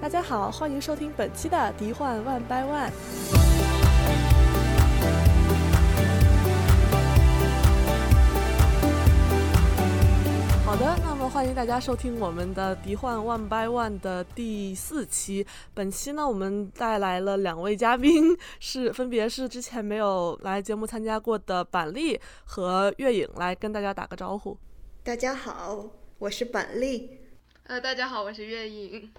大家好，欢迎收听本期的《敌幻万掰万》。好的，那么欢迎大家收听我们的《敌幻万掰万》的第四期。本期呢，我们带来了两位嘉宾，是分别是之前没有来节目参加过的板栗和月影，来跟大家打个招呼。大家好，我是板栗。呃，大家好，我是月影。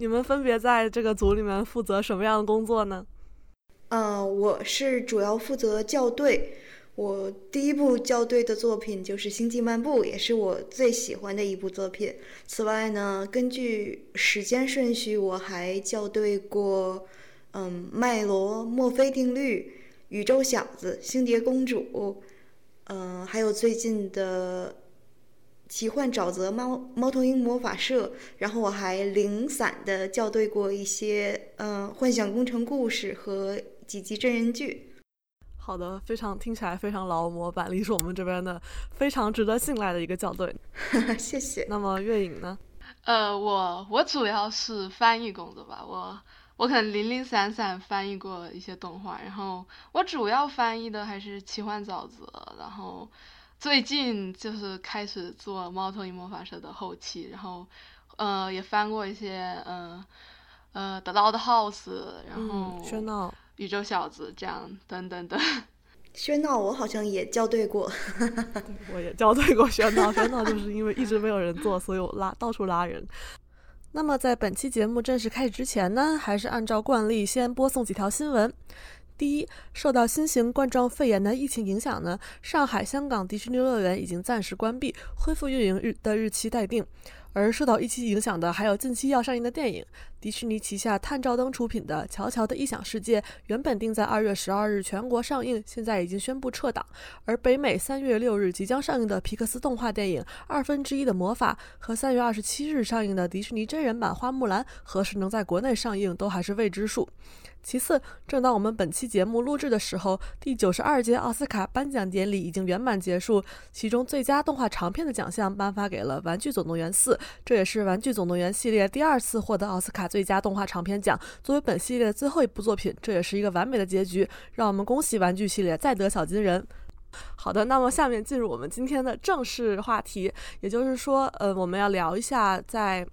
你们分别在这个组里面负责什么样的工作呢？嗯，我是主要负责校对。我第一部校对的作品就是《星际漫步》，也是我最喜欢的一部作品。此外呢，根据时间顺序，我还校对过，嗯，《麦罗墨菲定律》、《宇宙小子》、《星蝶公主》，嗯，还有最近的《奇幻沼泽猫猫头鹰魔法社》。然后我还零散的校对过一些，嗯，《幻想工程故事》和几集真人剧。好的，非常听起来非常劳模板栗是我们这边的非常值得信赖的一个校对，谢谢。那么月影呢？呃，我我主要是翻译工作吧，我我可能零零散散翻译过一些动画，然后我主要翻译的还是奇幻沼泽，然后最近就是开始做猫头鹰魔法社的后期，然后呃也翻过一些嗯呃 The Loud House，然后喧闹。宇宙小子，这样等等等。喧闹，我好像也校对过。我也校对过喧闹，喧闹就是因为一直没有人做，所以我拉到处拉人。那么在本期节目正式开始之前呢，还是按照惯例先播送几条新闻。第一，受到新型冠状肺炎的疫情影响呢，上海、香港迪士尼乐园已经暂时关闭，恢复运营日的日期待定。而受到疫情影响的，还有近期要上映的电影。迪士尼旗下探照灯出品的《乔乔的异想世界》原本定在二月十二日全国上映，现在已经宣布撤档。而北美三月六日即将上映的皮克斯动画电影《二分之一的魔法》和三月二十七日上映的迪士尼真人版《花木兰》，何时能在国内上映，都还是未知数。其次，正当我们本期节目录制的时候，第九十二届奥斯卡颁奖典礼已经圆满结束。其中，最佳动画长片的奖项颁发给了《玩具总动员4》，这也是《玩具总动员》系列第二次获得奥斯卡最佳动画长片奖。作为本系列的最后一部作品，这也是一个完美的结局。让我们恭喜玩具系列再得小金人。好的，那么下面进入我们今天的正式话题，也就是说，呃，我们要聊一下在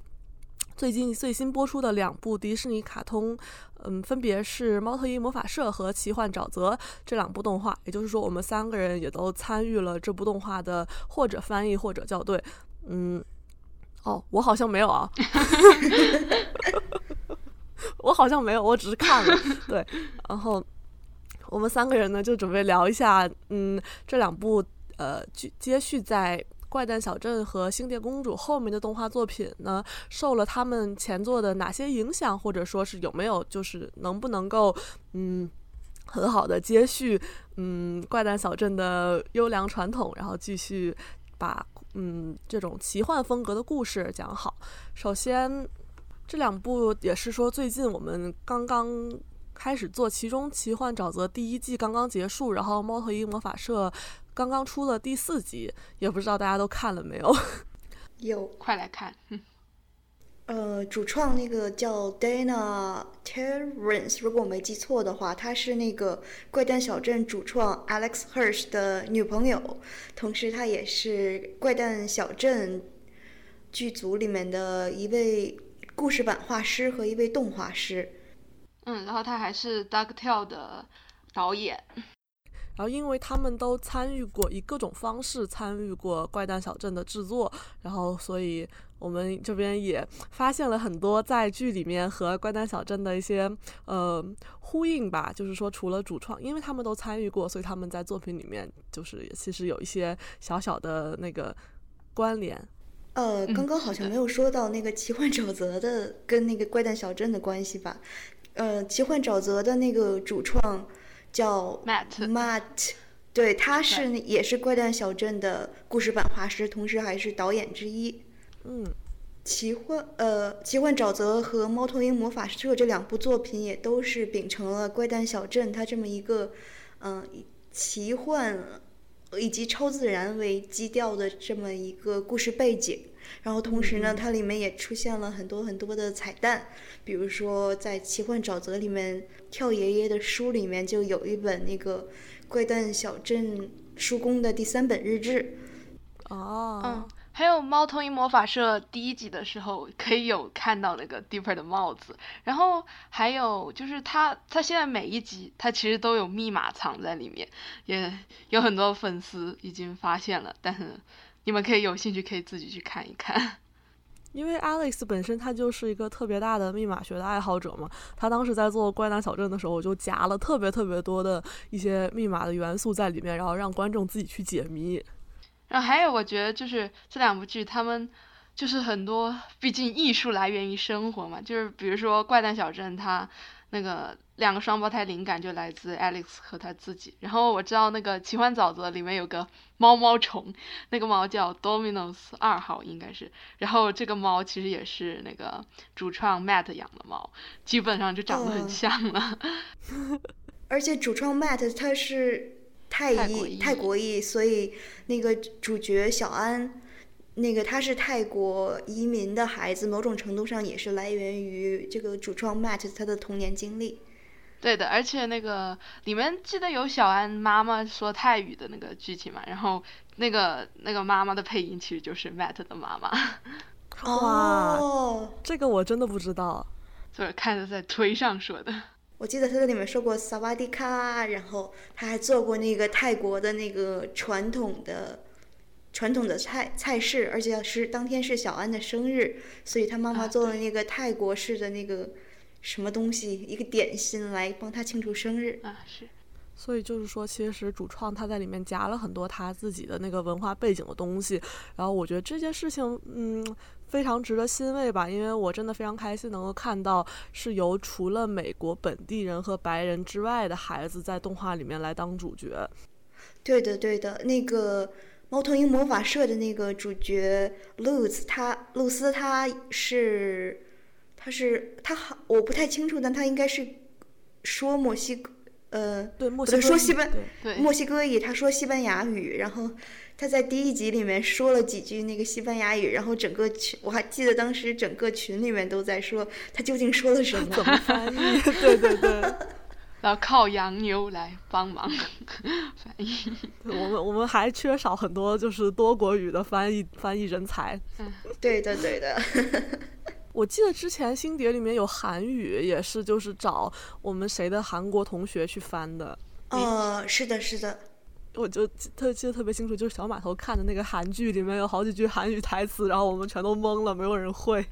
最近最新播出的两部迪士尼卡通。嗯，分别是《猫头鹰魔法社》和《奇幻沼泽》这两部动画，也就是说，我们三个人也都参与了这部动画的或者翻译或者校对。嗯，哦，我好像没有啊，我好像没有，我只是看了。对，然后我们三个人呢，就准备聊一下，嗯，这两部呃，接续在。怪诞小镇和星蝶公主后面的动画作品呢，受了他们前作的哪些影响，或者说是有没有就是能不能够嗯很好的接续嗯怪诞小镇的优良传统，然后继续把嗯这种奇幻风格的故事讲好。首先，这两部也是说最近我们刚刚开始做，其中奇幻沼泽第一季刚刚结束，然后猫头鹰魔法社。刚刚出了第四集，也不知道大家都看了没有？有，快来看。呃，主创那个叫 Dana Terrence，如果我没记错的话，她是那个怪诞小镇主创 Alex Hirsch 的女朋友，同时她也是怪诞小镇剧组里面的一位故事版画师和一位动画师。嗯，然后他还是 DuckTale 的导演。然后，因为他们都参与过，以各种方式参与过《怪诞小镇》的制作，然后，所以我们这边也发现了很多在剧里面和《怪诞小镇》的一些呃呼应吧。就是说，除了主创，因为他们都参与过，所以他们在作品里面就是其实有一些小小的那个关联。呃，刚刚好像没有说到那个奇幻沼泽的跟那个怪诞小镇的关系吧？呃，奇幻沼泽的那个主创。叫 Matt，对，他是也是怪诞小镇的故事版画师，同时还是导演之一。嗯，奇幻呃，奇幻沼泽和猫头鹰魔法社这两部作品也都是秉承了怪诞小镇它这么一个嗯奇幻以及超自然为基调的这么一个故事背景。然后同时呢，它里面也出现了很多很多的彩蛋，比如说在《奇幻沼泽》里面，跳爷爷的书里面就有一本那个怪诞小镇叔公的第三本日志。哦，嗯，还有《猫头鹰魔法社》第一集的时候，可以有看到那个 Dipper 的帽子。然后还有就是他，他现在每一集他其实都有密码藏在里面，也有很多粉丝已经发现了。但是你们可以有兴趣可以自己去看一看。因为 Alex 本身他就是一个特别大的密码学的爱好者嘛，他当时在做《怪诞小镇》的时候，我就夹了特别特别多的一些密码的元素在里面，然后让观众自己去解谜。然后还有，我觉得就是这两部剧，他们就是很多，毕竟艺术来源于生活嘛。就是比如说《怪诞小镇》，它那个两个双胞胎灵感就来自 Alex 和他自己。然后我知道那个《奇幻沼泽》里面有个猫猫虫，那个猫叫 Dominos 二号，应该是。然后这个猫其实也是那个主创 Matt 养的猫，基本上就长得很像了。而且主创 Matt 他是。泰裔，泰国裔，所以那个主角小安，那个他是泰国移民的孩子，某种程度上也是来源于这个主创 Matt 他的童年经历。对的，而且那个里面记得有小安妈妈说泰语的那个剧情嘛，然后那个那个妈妈的配音其实就是 Matt 的妈妈。哇，这个我真的不知道，就是看着在推上说的。我记得他在里面说过萨瓦迪卡，然后他还做过那个泰国的那个传统的传统的菜菜式，而且是当天是小安的生日，所以他妈妈做了那个泰国式的那个什么东西，一个点心来帮他庆祝生日 啊，是。所以就是说，其实主创他在里面夹了很多他自己的那个文化背景的东西，然后我觉得这件事情，嗯。非常值得欣慰吧，因为我真的非常开心能够看到是由除了美国本地人和白人之外的孩子在动画里面来当主角。对的，对的，那个猫头鹰魔法社的那个主角露丝，他露丝他是他是他好，我不太清楚，但他应该是说墨西哥，呃，对，墨西哥说西班，对，墨西哥语，他说西班牙语，然后。他在第一集里面说了几句那个西班牙语，然后整个群我还记得当时整个群里面都在说他究竟说了什么，怎么翻译？对对对，然后靠洋妞来帮忙 翻译。我们我们还缺少很多就是多国语的翻译翻译人才。嗯，对的对的。我记得之前星碟里面有韩语，也是就是找我们谁的韩国同学去翻的。哦，是的，是的。我就特记得特别清楚，就是小码头看的那个韩剧，里面有好几句韩语台词，然后我们全都懵了，没有人会。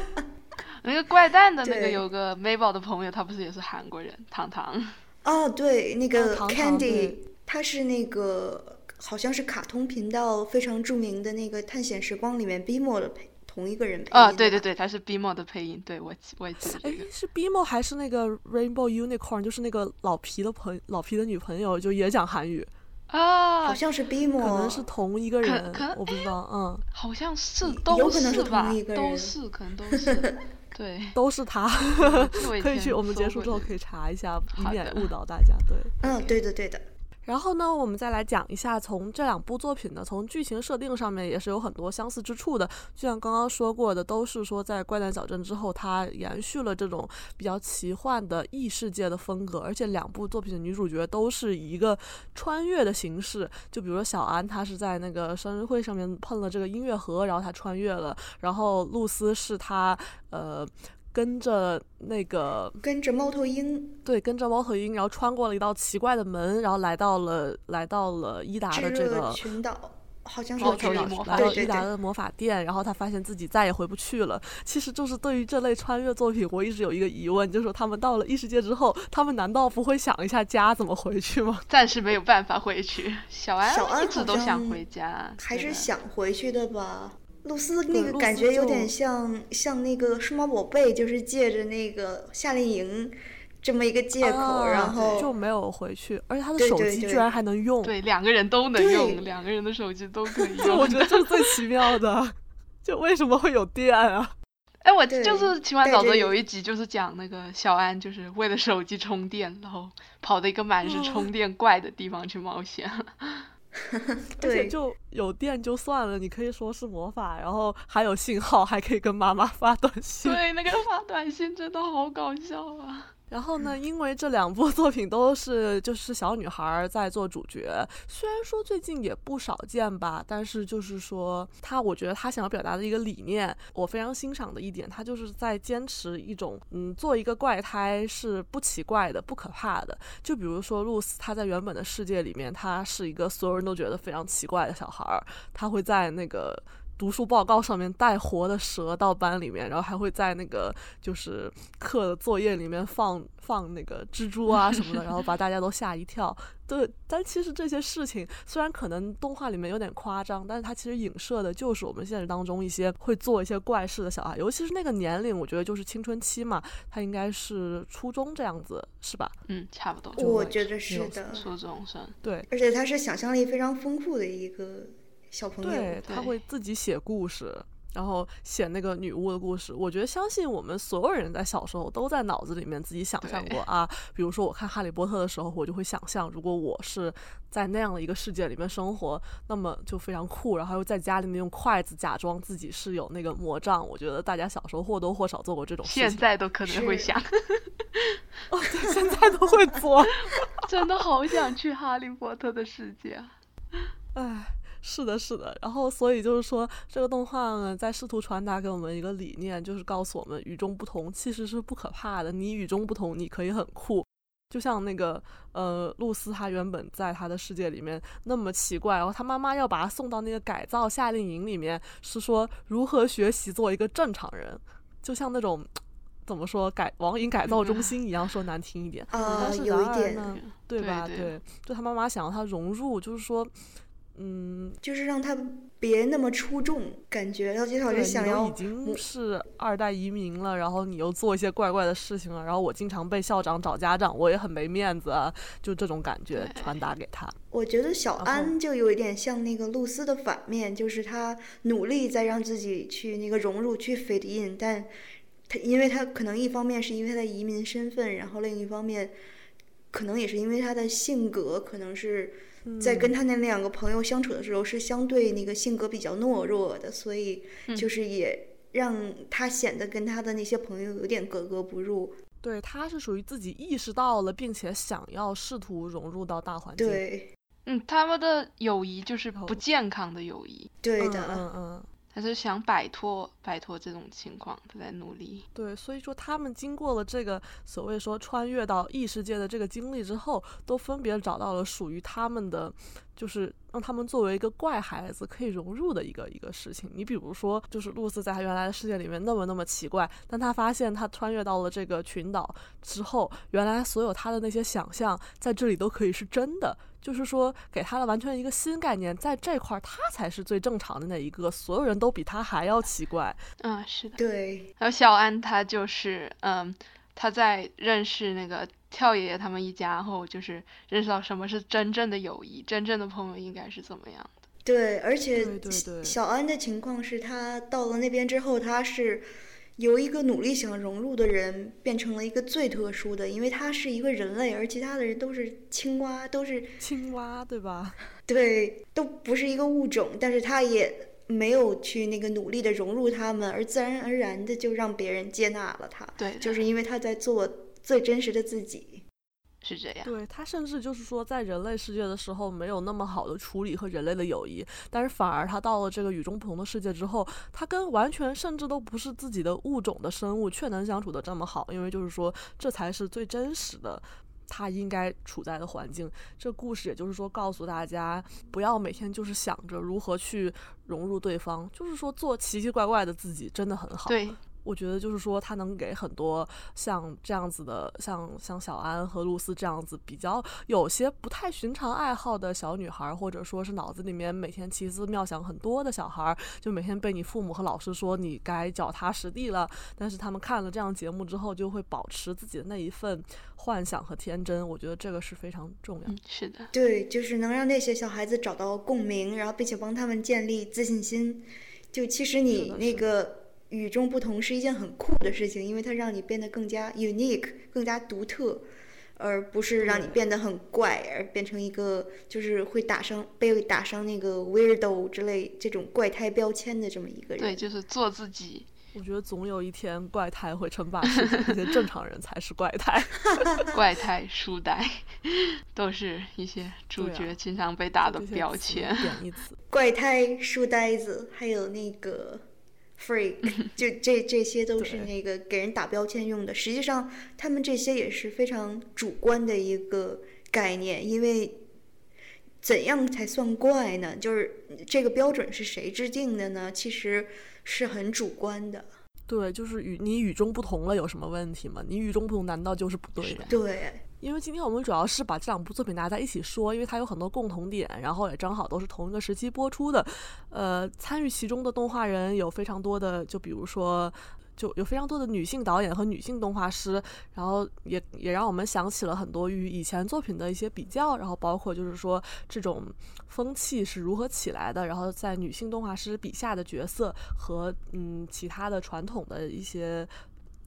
那个怪诞的那个有个美宝的朋友，他不是也是韩国人，糖糖。哦，对，那个 Candy，他是那个好像是卡通频道非常著名的那个《探险时光》里面 BMO 的配同一个人配音。啊，对对对，他是 BMO 的配音，对我我也记得这个。是 BMO 还是那个 Rainbow Unicorn？就是那个老皮的朋老皮的女朋友，就也讲韩语。啊，好像是 BMO，可能是同一个人，可能我不知道，嗯，好像是，都是吧，都是，可能都是，对，都是他，可以去我们结束之后可以查一下，以免误导大家，对，嗯，对的，对的。然后呢，我们再来讲一下，从这两部作品呢，从剧情设定上面也是有很多相似之处的。就像刚刚说过的，都是说在《怪诞小镇》之后，它延续了这种比较奇幻的异世界的风格，而且两部作品的女主角都是一个穿越的形式。就比如说小安，她是在那个生日会上面碰了这个音乐盒，然后她穿越了；然后露丝是她呃。跟着那个，跟着猫头鹰，对，跟着猫头鹰，然后穿过了一道奇怪的门，然后来到了来到了伊达的这个群岛，好像是群岛，来到伊达的魔法店，然后他发现自己再也回不去了。其实就是对于这类穿越作品，我一直有一个疑问，就是说他们到了异世界之后，他们难道不会想一下家怎么回去吗？暂时没有办法回去，小安小安一直都想回家，还是想回去的吧。露丝那个感觉有点像像那个数码宝贝，就是借着那个夏令营这么一个借口，然后就没有回去，而且他的手机居然还能用，对，两个人都能用，两个人的手机都可以 用，我觉得这是最奇妙的，就为什么会有电啊？哎，我就是《奇幻沼泽》有一集就是讲那个小安就是为了手机充电，然后跑到一个满是充电怪的地方去冒险。而且就有电就算了，你可以说是魔法，然后还有信号，还可以跟妈妈发短信。对，那个发短信真的好搞笑啊。然后呢，因为这两部 作品都是就是小女孩在做主角，虽然说最近也不少见吧，但是就是说她，我觉得她想要表达的一个理念，我非常欣赏的一点，她就是在坚持一种，嗯，做一个怪胎是不奇怪的、不可怕的。就比如说露丝，她在原本的世界里面，她是一个所有人都觉得非常奇怪的小孩儿，她会在那个。读书报告上面带活的蛇到班里面，然后还会在那个就是课的作业里面放放那个蜘蛛啊什么的，然后把大家都吓一跳。对，但其实这些事情虽然可能动画里面有点夸张，但是它其实影射的就是我们现实当中一些会做一些怪事的小孩，尤其是那个年龄，我觉得就是青春期嘛，他应该是初中这样子，是吧？嗯，差不多。我觉得是的，初中生。对，而且他是想象力非常丰富的一个。小朋友，对他会自己写故事，然后写那个女巫的故事。我觉得，相信我们所有人在小时候都在脑子里面自己想象过啊。比如说，我看《哈利波特》的时候，我就会想象，如果我是在那样的一个世界里面生活，那么就非常酷。然后又在家里面用筷子假装自己是有那个魔杖。我觉得大家小时候或多或少做过这种事情。现在都可能会想，哦，对，现在都会做。真的好想去哈利波特的世界，唉。是的，是的，然后所以就是说，这个动画呢，在试图传达给我们一个理念，就是告诉我们，与众不同其实是不可怕的。你与众不同，你可以很酷。就像那个呃，露丝，她原本在她的世界里面那么奇怪，然后她妈妈要把她送到那个改造夏令营里面，是说如何学习做一个正常人，就像那种怎么说改网瘾改造中心一样，说难听一点。啊，有一点，对吧？对，就她妈妈想让她融入，就是说。嗯，就是让他别那么出众，感觉要介绍是想要已经是二代移民了，然后你又做一些怪怪的事情了，然后我经常被校长找家长，我也很没面子啊，就这种感觉传达给他。我觉得小安就有一点像那个露丝的反面，就是他努力在让自己去那个融入去 fit in，但他因为他可能一方面是因为他的移民身份，然后另一方面可能也是因为他的性格，可能是。在跟他那两个朋友相处的时候，是相对那个性格比较懦弱的，所以就是也让他显得跟他的那些朋友有点格格不入。对，他是属于自己意识到了，并且想要试图融入到大环境。对，嗯，他们的友谊就是不健康的友谊。对的，嗯嗯。他是想摆脱摆脱这种情况，他在努力。对，所以说他们经过了这个所谓说穿越到异世界的这个经历之后，都分别找到了属于他们的，就是让他们作为一个怪孩子可以融入的一个一个事情。你比如说，就是露丝在他原来的世界里面那么那么奇怪，但他发现他穿越到了这个群岛之后，原来所有他的那些想象在这里都可以是真的。就是说，给他了完全一个新概念，在这块儿他才是最正常的那一个，所有人都比他还要奇怪。嗯，是的。对。还有小安，他就是，嗯，他在认识那个跳爷爷他们一家后，就是认识到什么是真正的友谊，真正的朋友应该是怎么样的。对，而且对小安的情况是他到了那边之后，他是。由一个努力想融入的人变成了一个最特殊的，因为他是一个人类，而其他的人都是青蛙，都是 青蛙，对吧？对，都不是一个物种，但是他也没有去那个努力的融入他们，而自然而然的就让别人接纳了他。对，就是因为他在做最真实的自己。是这样，对他甚至就是说，在人类世界的时候没有那么好的处理和人类的友谊，但是反而他到了这个与众不同的世界之后，他跟完全甚至都不是自己的物种的生物却能相处的这么好，因为就是说这才是最真实的他应该处在的环境。这故事也就是说告诉大家，不要每天就是想着如何去融入对方，就是说做奇奇怪怪的自己真的很好。对。我觉得就是说，他能给很多像这样子的，像像小安和露丝这样子比较有些不太寻常爱好的小女孩，或者说是脑子里面每天奇思妙想很多的小孩，就每天被你父母和老师说你该脚踏实地了。但是他们看了这样节目之后，就会保持自己的那一份幻想和天真。我觉得这个是非常重要。是的，对，就是能让那些小孩子找到共鸣，然后并且帮他们建立自信心。就其实你那个。与众不同是一件很酷的事情，因为它让你变得更加 unique，更加独特。而不是让你变得很怪，而变成一个就是会打上被打上那个 weirdo 之类这种怪胎标签的这么一个人。对，就是做自己。我觉得总有一天怪胎会称霸世界，那些正常人才是怪胎。怪胎、书呆，都是一些主角经常被打的标签。贬义词。怪胎、书呆子，还有那个 freak，就这这些都是那个给人打标签用的。实际上，他们这些也是非常主观的一个概念，因为怎样才算怪呢？就是这个标准是谁制定的呢？其实。是很主观的，对，就是与你与众不同了有什么问题吗？你与众不同难道就是不对的？对，因为今天我们主要是把这两部作品拿在一起说，因为它有很多共同点，然后也正好都是同一个时期播出的，呃，参与其中的动画人有非常多的，就比如说。就有非常多的女性导演和女性动画师，然后也也让我们想起了很多与以前作品的一些比较，然后包括就是说这种风气是如何起来的，然后在女性动画师笔下的角色和嗯其他的传统的一些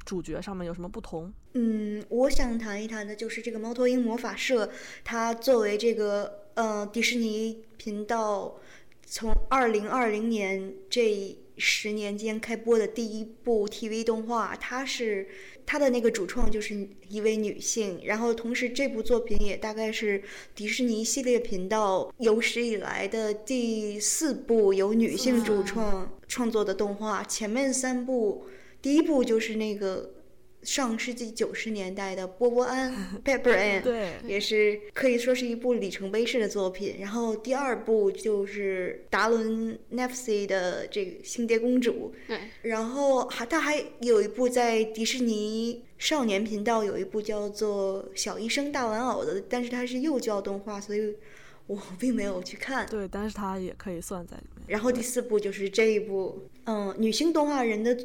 主角上面有什么不同？嗯，我想谈一谈的就是这个猫头鹰魔法社，它作为这个呃迪士尼频道从二零二零年这。十年间开播的第一部 TV 动画，它是它的那个主创就是一位女性，然后同时这部作品也大概是迪士尼系列频道有史以来的第四部由女性主创创作的动画，前面三部，第一部就是那个。上世纪九十年代的波波安 Pepper Ann，对，也是可以说是一部里程碑式的作品。然后第二部就是达伦 Nefsi 的这个星蝶公主，对。然后还他还有一部在迪士尼少年频道有一部叫做小医生大玩偶的，但是它是幼教动画，所以我并没有去看。对，但是它也可以算在里面。然后第四部就是这一部，嗯，女性动画人的。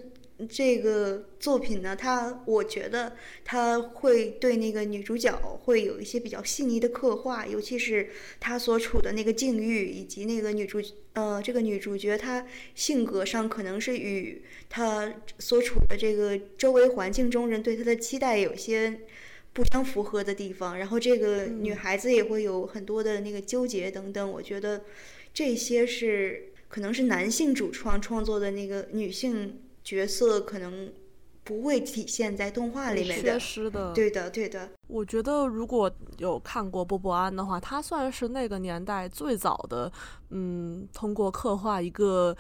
这个作品呢，它我觉得它会对那个女主角会有一些比较细腻的刻画，尤其是她所处的那个境遇，以及那个女主呃这个女主角她性格上可能是与她所处的这个周围环境中人对她的期待有些不相符合的地方，然后这个女孩子也会有很多的那个纠结等等，我觉得这些是可能是男性主创创作的那个女性。角色可能不会体现在动画里面的，缺失的，对的，对的。我觉得如果有看过波波安的话，他算是那个年代最早的，嗯，通过刻画一个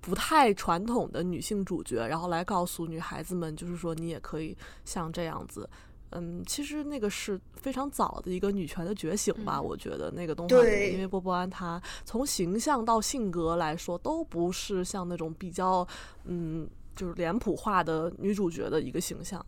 不太传统的女性主角，然后来告诉女孩子们，就是说你也可以像这样子。嗯，其实那个是非常早的一个女权的觉醒吧，我觉得那个动画，因为波波安她从形象到性格来说，都不是像那种比较嗯，就是脸谱化的女主角的一个形象。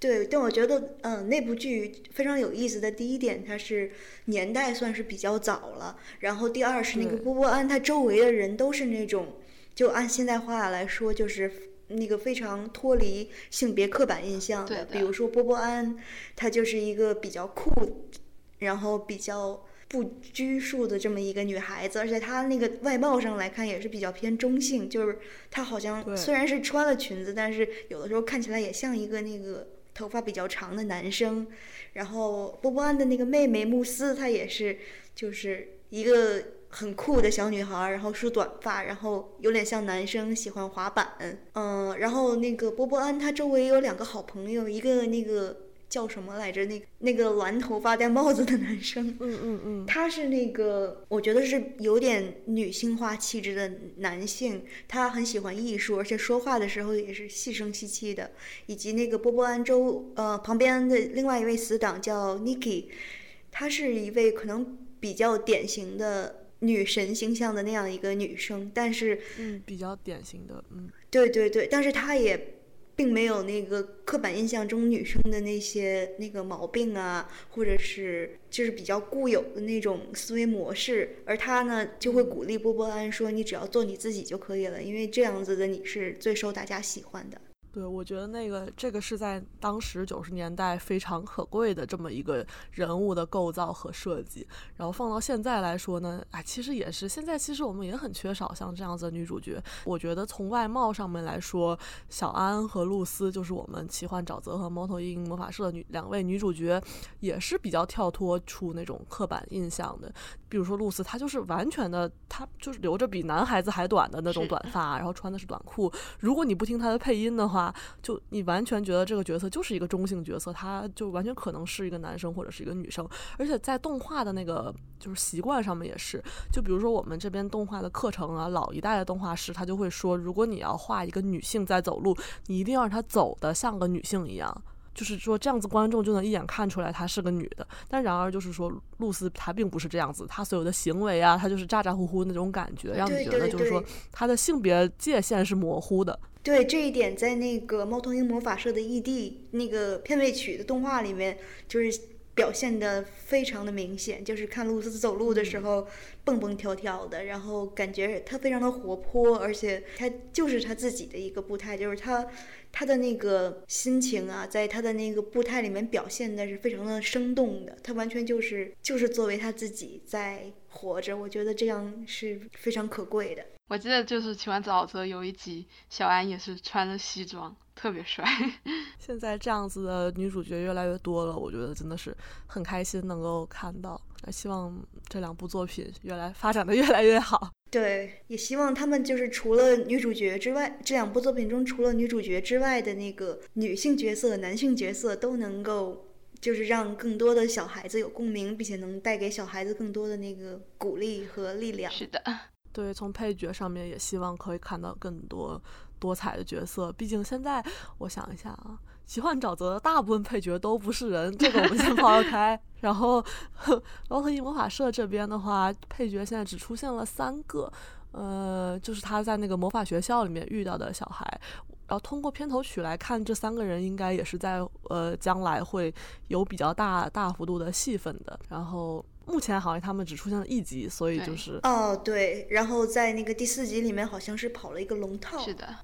对，但我觉得，嗯，那部剧非常有意思的第一点，它是年代算是比较早了，然后第二是那个波波安，他周围的人都是那种，就按现代话来说，就是。那个非常脱离性别刻板印象的，比如说波波安，她就是一个比较酷，然后比较不拘束的这么一个女孩子，而且她那个外貌上来看也是比较偏中性，就是她好像虽然是穿了裙子，但是有的时候看起来也像一个那个头发比较长的男生。然后波波安的那个妹妹慕斯，她也是就是一个。很酷的小女孩，然后梳短发，然后有点像男生，喜欢滑板。嗯，然后那个波波安，他周围有两个好朋友，一个那个叫什么来着？那那个蓝头发戴帽子的男生。嗯嗯嗯，他是那个，我觉得是有点女性化气质的男性。他很喜欢艺术，而且说话的时候也是细声细气的。以及那个波波安周呃旁边的另外一位死党叫 Niki，他是一位可能比较典型的。女神形象的那样一个女生，但是嗯，比较典型的，嗯，对对对，但是她也并没有那个刻板印象中女生的那些那个毛病啊，或者是就是比较固有的那种思维模式，而她呢就会鼓励波波安说：“你只要做你自己就可以了，因为这样子的你是最受大家喜欢的。”对，我觉得那个这个是在当时九十年代非常可贵的这么一个人物的构造和设计，然后放到现在来说呢，哎，其实也是现在其实我们也很缺少像这样子的女主角。我觉得从外貌上面来说，小安和露丝就是我们奇幻沼泽和猫头鹰魔法社女两位女主角，也是比较跳脱出那种刻板印象的。比如说露丝，她就是完全的，她就是留着比男孩子还短的那种短发，然后穿的是短裤。如果你不听她的配音的话，就你完全觉得这个角色就是一个中性角色，她就完全可能是一个男生或者是一个女生，而且在动画的那个就是习惯上面也是，就比如说我们这边动画的课程啊，老一代的动画师他就会说，如果你要画一个女性在走路，你一定要让她走的像个女性一样，就是说这样子观众就能一眼看出来她是个女的。但然而就是说露丝她并不是这样子，她所有的行为啊，她就是咋咋呼呼那种感觉，让你觉得就是说她的性别界限是模糊的。对这一点，在那个猫头鹰魔法社的 ED 那个片尾曲的动画里面，就是表现的非常的明显。就是看露丝走路的时候，蹦蹦跳跳的，然后感觉她非常的活泼，而且她就是她自己的一个步态，就是她她的那个心情啊，在她的那个步态里面表现的是非常的生动的。她完全就是就是作为她自己在活着，我觉得这样是非常可贵的。我记得就是《奇幻沼泽》有一集，小安也是穿着西装，特别帅。现在这样子的女主角越来越多了，我觉得真的是很开心能够看到。希望这两部作品越来发展的越来越好。对，也希望他们就是除了女主角之外，这两部作品中除了女主角之外的那个女性角色、男性角色都能够，就是让更多的小孩子有共鸣，并且能带给小孩子更多的那个鼓励和力量。是的。对，从配角上面也希望可以看到更多多彩的角色。毕竟现在我想一下啊，奇幻沼泽的大部分配角都不是人，这个我们先抛开。然后猫头鹰魔法社这边的话，配角现在只出现了三个，呃，就是他在那个魔法学校里面遇到的小孩。然后通过片头曲来看，这三个人应该也是在呃将来会有比较大大幅度的戏份的。然后。目前好像他们只出现了一集，所以就是哦对，然后在那个第四集里面好像是跑了一个龙套，是的，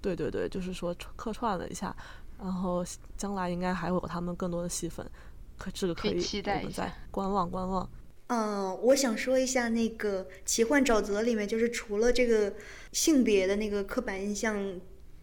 对对对，就是说客串了一下，然后将来应该还会有他们更多的戏份，可这个可以期待一下，观望观望。嗯，我想说一下那个奇幻沼泽里面，就是除了这个性别的那个刻板印象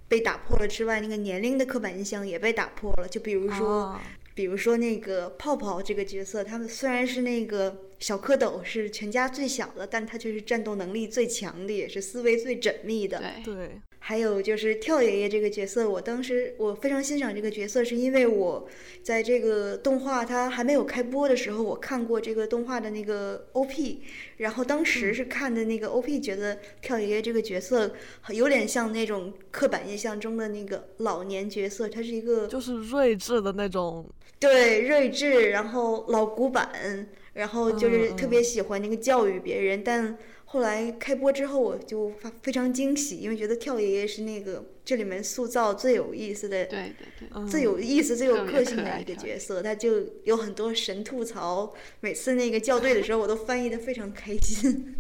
被打破了之外，那个年龄的刻板印象也被打破了，就比如说。比如说那个泡泡这个角色，他们虽然是那个小蝌蚪，是全家最小的，但他却是战斗能力最强的，也是思维最缜密的。对。还有就是跳爷爷这个角色，我当时我非常欣赏这个角色，是因为我在这个动画它还没有开播的时候，我看过这个动画的那个 OP，然后当时是看的那个 OP，觉得跳爷爷这个角色有点像那种刻板印象中的那个老年角色，他是一个就是睿智的那种。对，睿智，然后老古板，然后就是特别喜欢那个教育别人，但。后来开播之后，我就发非常惊喜，因为觉得跳爷爷是那个这里面塑造最有意思的，对对对，最有意思、最有个性的一个角色。他就有很多神吐槽，每次那个校对的时候，我都翻译的非常开心。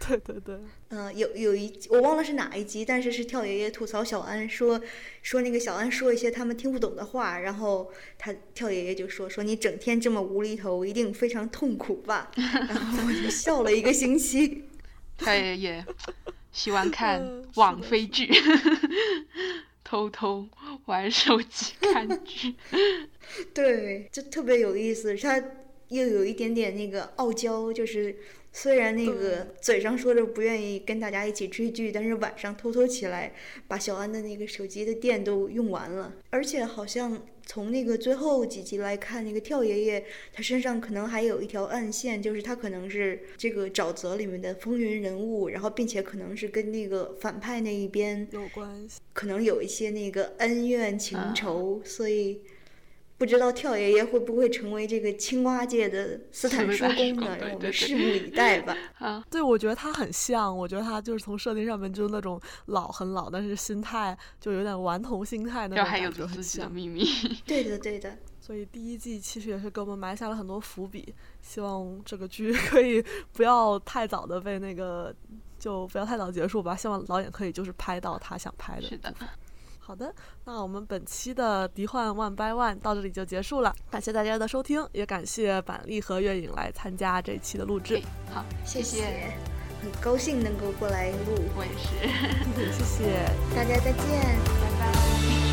对对对，嗯，有有一我忘了是哪一集，但是是跳爷爷吐槽小安说说那个小安说一些他们听不懂的话，然后他跳爷爷就说说你整天这么无厘头，一定非常痛苦吧？然后我就笑了一个星期。他也也喜欢看网飞剧，偷偷玩手机看剧，对，就特别有意思。他又有一点点那个傲娇，就是虽然那个嘴上说着不愿意跟大家一起追剧，但是晚上偷偷起来把小安的那个手机的电都用完了，而且好像。从那个最后几集来看，那个跳爷爷他身上可能还有一条暗线，就是他可能是这个沼泽里面的风云人物，然后并且可能是跟那个反派那一边有关系，可能有一些那个恩怨情仇，所以。不知道跳爷爷会不会成为这个青蛙界的斯坦叔公呢？让我们拭目以待吧。啊，对，我觉得他很像，我觉得他就是从设定上面就是那种老很老，但是心态就有点顽童心态那种感觉，很像。秘密。对的，对的。所以第一季其实也是给我们埋下了很多伏笔，希望这个剧可以不要太早的被那个，就不要太早结束吧。希望导演可以就是拍到他想拍的。是的。好的，那我们本期的敌幻 One by One 到这里就结束了，感谢大家的收听，也感谢板栗和月影来参加这期的录制。好，谢谢，很高兴能够过来录，我也是，谢谢，大家再见。